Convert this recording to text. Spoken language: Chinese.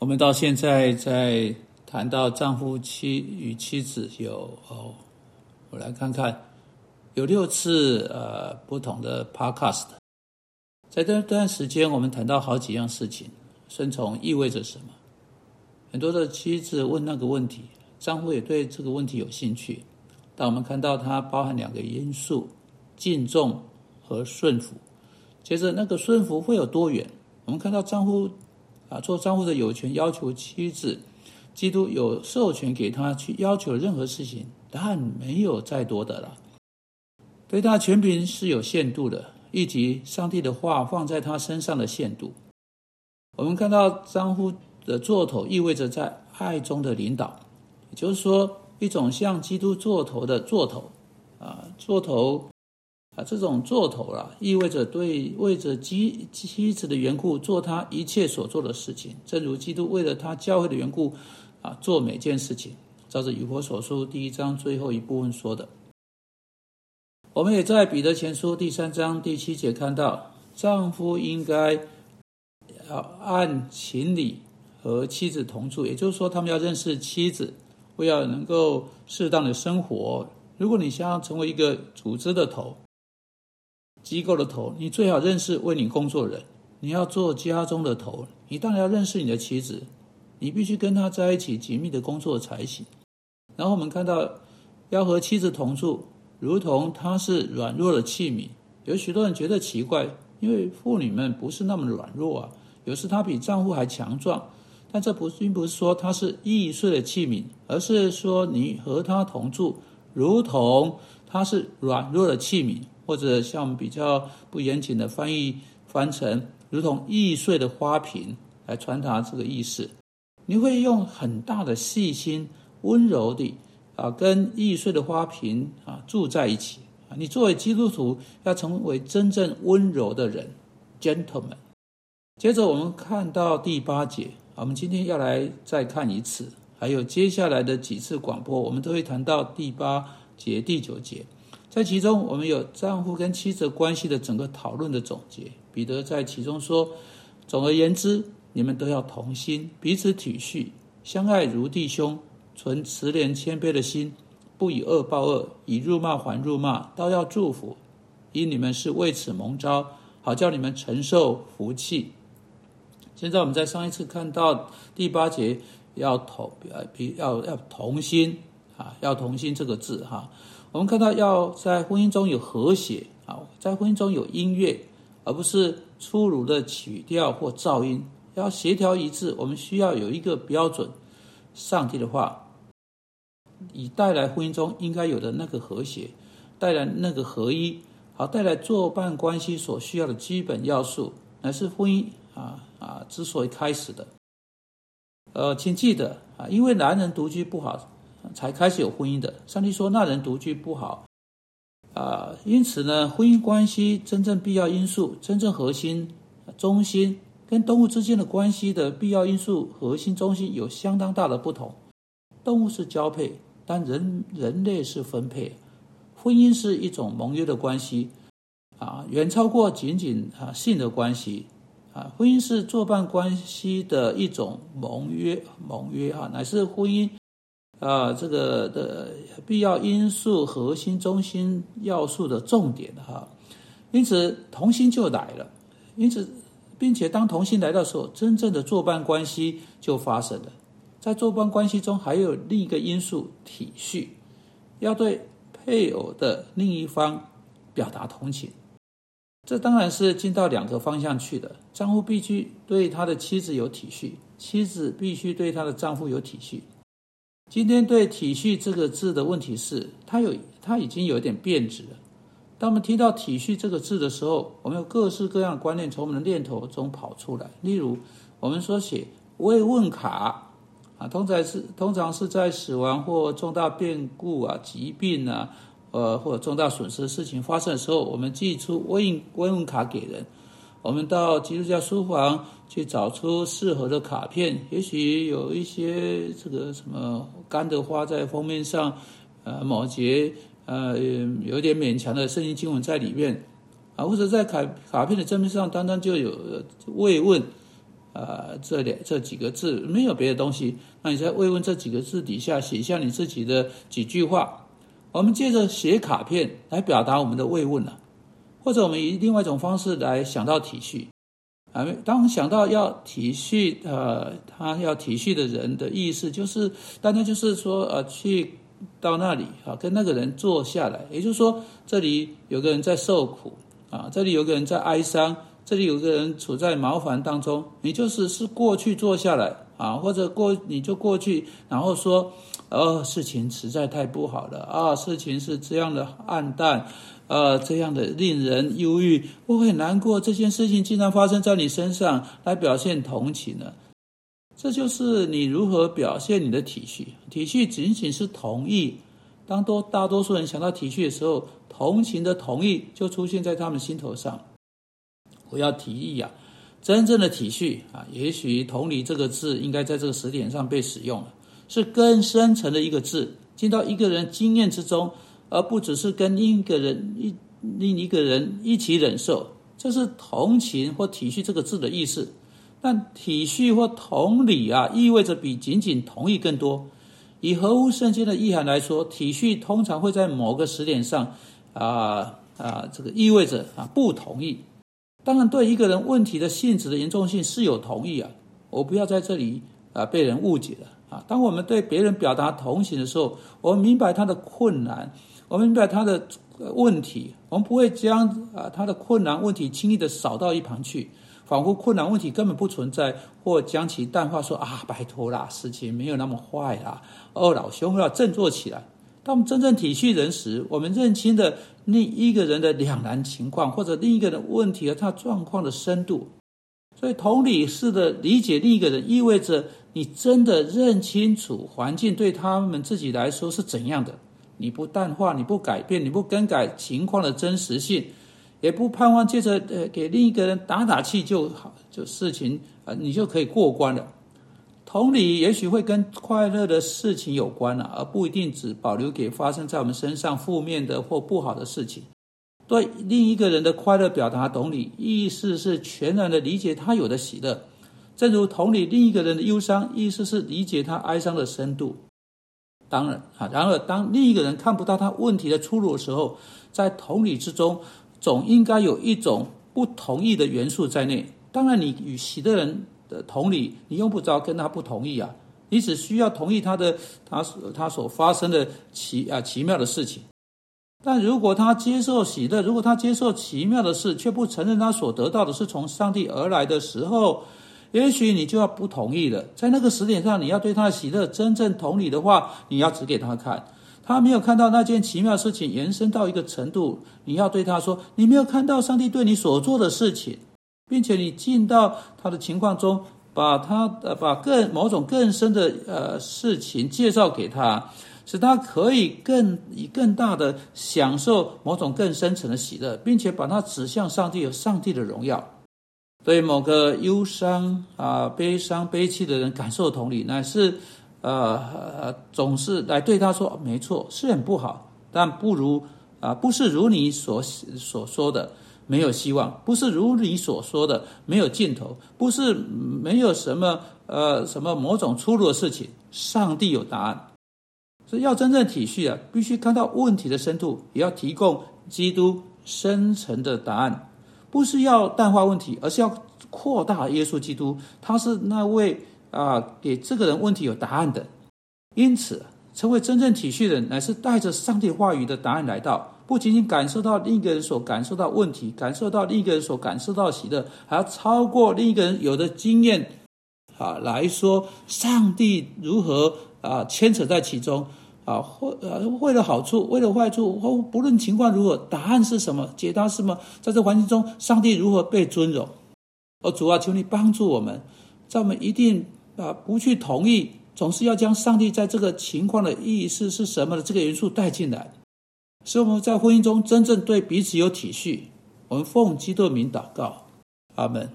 我们到现在在谈到丈夫妻与妻子有哦，我来看看有六次呃不同的 podcast，在这段时间我们谈到好几样事情，顺从意味着什么？很多的妻子问那个问题，丈夫也对这个问题有兴趣，但我们看到它包含两个因素：敬重和顺服。接着那个顺服会有多远？我们看到丈夫。啊，做丈夫的有权要求妻子，基督有授权给他去要求任何事情，但没有再多的了。对他权柄是有限度的，以及上帝的话放在他身上的限度。我们看到丈夫的座头意味着在爱中的领导，也就是说，一种像基督座头的座头啊，座头。啊，这种做头啊，意味着对为着妻妻子的缘故做他一切所做的事情，正如基督为了他教会的缘故啊，做每件事情。照着《以佛所书》第一章最后一部分说的，我们也在《彼得前书》第三章第七节看到，丈夫应该要按情理和妻子同住，也就是说，他们要认识妻子，为要能够适当的生活。如果你想要成为一个组织的头，机构的头，你最好认识为你工作的人。你要做家中的头，你当然要认识你的妻子，你必须跟他在一起紧密的工作才行。然后我们看到，要和妻子同住，如同她是软弱的器皿。有许多人觉得奇怪，因为妇女们不是那么软弱啊，有时她比丈夫还强壮。但这不并不是说她是易碎的器皿，而是说你和她同住，如同她是软弱的器皿。或者像比较不严谨的翻译翻成如同易碎的花瓶来传达这个意思，你会用很大的细心、温柔的啊，跟易碎的花瓶啊住在一起啊。你作为基督徒要成为真正温柔的人，gentleman。接着我们看到第八节，我们今天要来再看一次，还有接下来的几次广播，我们都会谈到第八节、第九节。在其中，我们有丈夫跟妻子关系的整个讨论的总结。彼得在其中说：“总而言之，你们都要同心，彼此体恤，相爱如弟兄，存慈怜谦卑的心，不以恶报恶，以辱骂还辱骂，倒要祝福，因你们是为此蒙召，好叫你们承受福气。”现在我们在上一次看到第八节，要同呃，要要同心啊，要同心这个字哈。我们看到，要在婚姻中有和谐啊，在婚姻中有音乐，而不是粗鲁的曲调或噪音，要协调一致。我们需要有一个标准，上帝的话，以带来婚姻中应该有的那个和谐，带来那个合一，好带来作伴关系所需要的基本要素，乃是婚姻啊啊之所以开始的。呃，请记得啊，因为男人独居不好。才开始有婚姻的。上帝说那人独居不好，啊，因此呢，婚姻关系真正必要因素、真正核心、中心，跟动物之间的关系的必要因素、核心、中心有相当大的不同。动物是交配，但人人类是分配。婚姻是一种盟约的关系，啊，远超过仅仅啊性的关系，啊，婚姻是作伴关系的一种盟约，盟约啊，乃是婚姻。啊，这个的必要因素、核心、中心要素的重点哈，因此同心就来了。因此，并且当同心来到时候，真正的作伴关系就发生了。在作伴关系中，还有另一个因素——体恤，要对配偶的另一方表达同情。这当然是进到两个方向去的：丈夫必须对他的妻子有体恤，妻子必须对她的丈夫有体恤。今天对“体恤”这个字的问题是，它有它已经有点变质了。当我们提到“体恤”这个字的时候，我们有各式各样的观念从我们的念头中跑出来。例如，我们说写慰问卡啊，通常是通常是在死亡或重大变故啊、疾病啊，呃，或者重大损失的事情发生的时候，我们寄出慰慰问卡给人。我们到基督教书房去找出适合的卡片，也许有一些这个什么干的花在封面上，呃，某节呃有点勉强的圣经经文在里面，啊，或者在卡卡片的正面上单单就有慰问，呃这两这几个字，没有别的东西。那你在慰问这几个字底下写下你自己的几句话。我们借着写卡片来表达我们的慰问了，或者我们以另外一种方式来想到体恤。啊，当想到要体恤，呃，他要体恤的人的意思，就是大家就是说，呃，去到那里啊，跟那个人坐下来，也就是说，这里有个人在受苦啊，这里有个人在哀伤，这里有个人处在麻烦当中，你就是是过去坐下来啊，或者过你就过去，然后说，呃，事情实在太不好了啊，事情是这样的暗淡。呃，这样的令人忧郁，我很难过。这件事情竟然发生在你身上，来表现同情呢？这就是你如何表现你的体恤。体恤仅仅是同意。当多大多数人想到体恤的时候，同情的同意就出现在他们心头上。我要提议啊，真正的体恤啊，也许“同理”这个字应该在这个时点上被使用了，是更深层的一个字，进到一个人经验之中。而不只是跟另一个人一另一个人一起忍受，这是同情或体恤这个字的意思。但体恤或同理啊，意味着比仅仅同意更多。以合乎圣经的意涵来说，体恤通常会在某个时点上啊啊，这个意味着啊不同意。当然，对一个人问题的性质的严重性是有同意啊。我不要在这里啊被人误解了啊。当我们对别人表达同情的时候，我们明白他的困难。我们明白他的问题，我们不会将啊他的困难问题轻易的扫到一旁去，仿佛困难问题根本不存在，或将其淡化，说啊拜托啦，事情没有那么坏啦。哦，老兄要振作起来。当我们真正体恤人时，我们认清的另一个人的两难情况，或者另一个人问题和他状况的深度。所以同理式的理解另一个人，意味着你真的认清楚环境对他们自己来说是怎样的。你不淡化，你不改变，你不更改情况的真实性，也不盼望借着呃给另一个人打打气就好，就事情啊你就可以过关了。同理，也许会跟快乐的事情有关了，而不一定只保留给发生在我们身上负面的或不好的事情。对另一个人的快乐表达同理，意思是全然的理解他有的喜乐，正如同理另一个人的忧伤，意思是理解他哀伤的深度。当然啊，然而当另一个人看不到他问题的出路的时候，在同理之中，总应该有一种不同意的元素在内。当然，你与喜的人的同理，你用不着跟他不同意啊，你只需要同意他的他他所发生的奇啊奇妙的事情。但如果他接受喜乐，如果他接受奇妙的事，却不承认他所得到的是从上帝而来的时候，也许你就要不同意了，在那个时点上，你要对他的喜乐真正同理的话，你要指给他看。他没有看到那件奇妙事情延伸到一个程度，你要对他说：“你没有看到上帝对你所做的事情，并且你进到他的情况中，把他呃把更某种更深的呃事情介绍给他，使他可以更以更大的享受某种更深层的喜乐，并且把它指向上帝和上帝的荣耀。”对某个忧伤啊、悲伤、悲戚的人感受同理，乃是呃总是来对他说：“没错，是很不好，但不如啊，不是如你所所说的没有希望，不是如你所说的没有尽头，不是没有什么呃什么某种出路的事情。上帝有答案，所以要真正体恤啊，必须看到问题的深度，也要提供基督深层的答案。”不是要淡化问题，而是要扩大耶稣基督。他是那位啊，给这个人问题有答案的。因此，成为真正体恤的人，乃是带着上帝话语的答案来到，不仅仅感受到另一个人所感受到问题，感受到另一个人所感受到喜乐，还要超过另一个人有的经验啊来说，上帝如何啊牵扯在其中。啊，或呃，为了好处，为了坏处，或不论情况如何，答案是什么，解答是什么，在这环境中，上帝如何被尊荣？哦，主啊，求你帮助我们，在我们一定啊不去同意，总是要将上帝在这个情况的意思是什么的这个元素带进来，使我们在婚姻中真正对彼此有体恤。我们奉基督名祷告，阿门。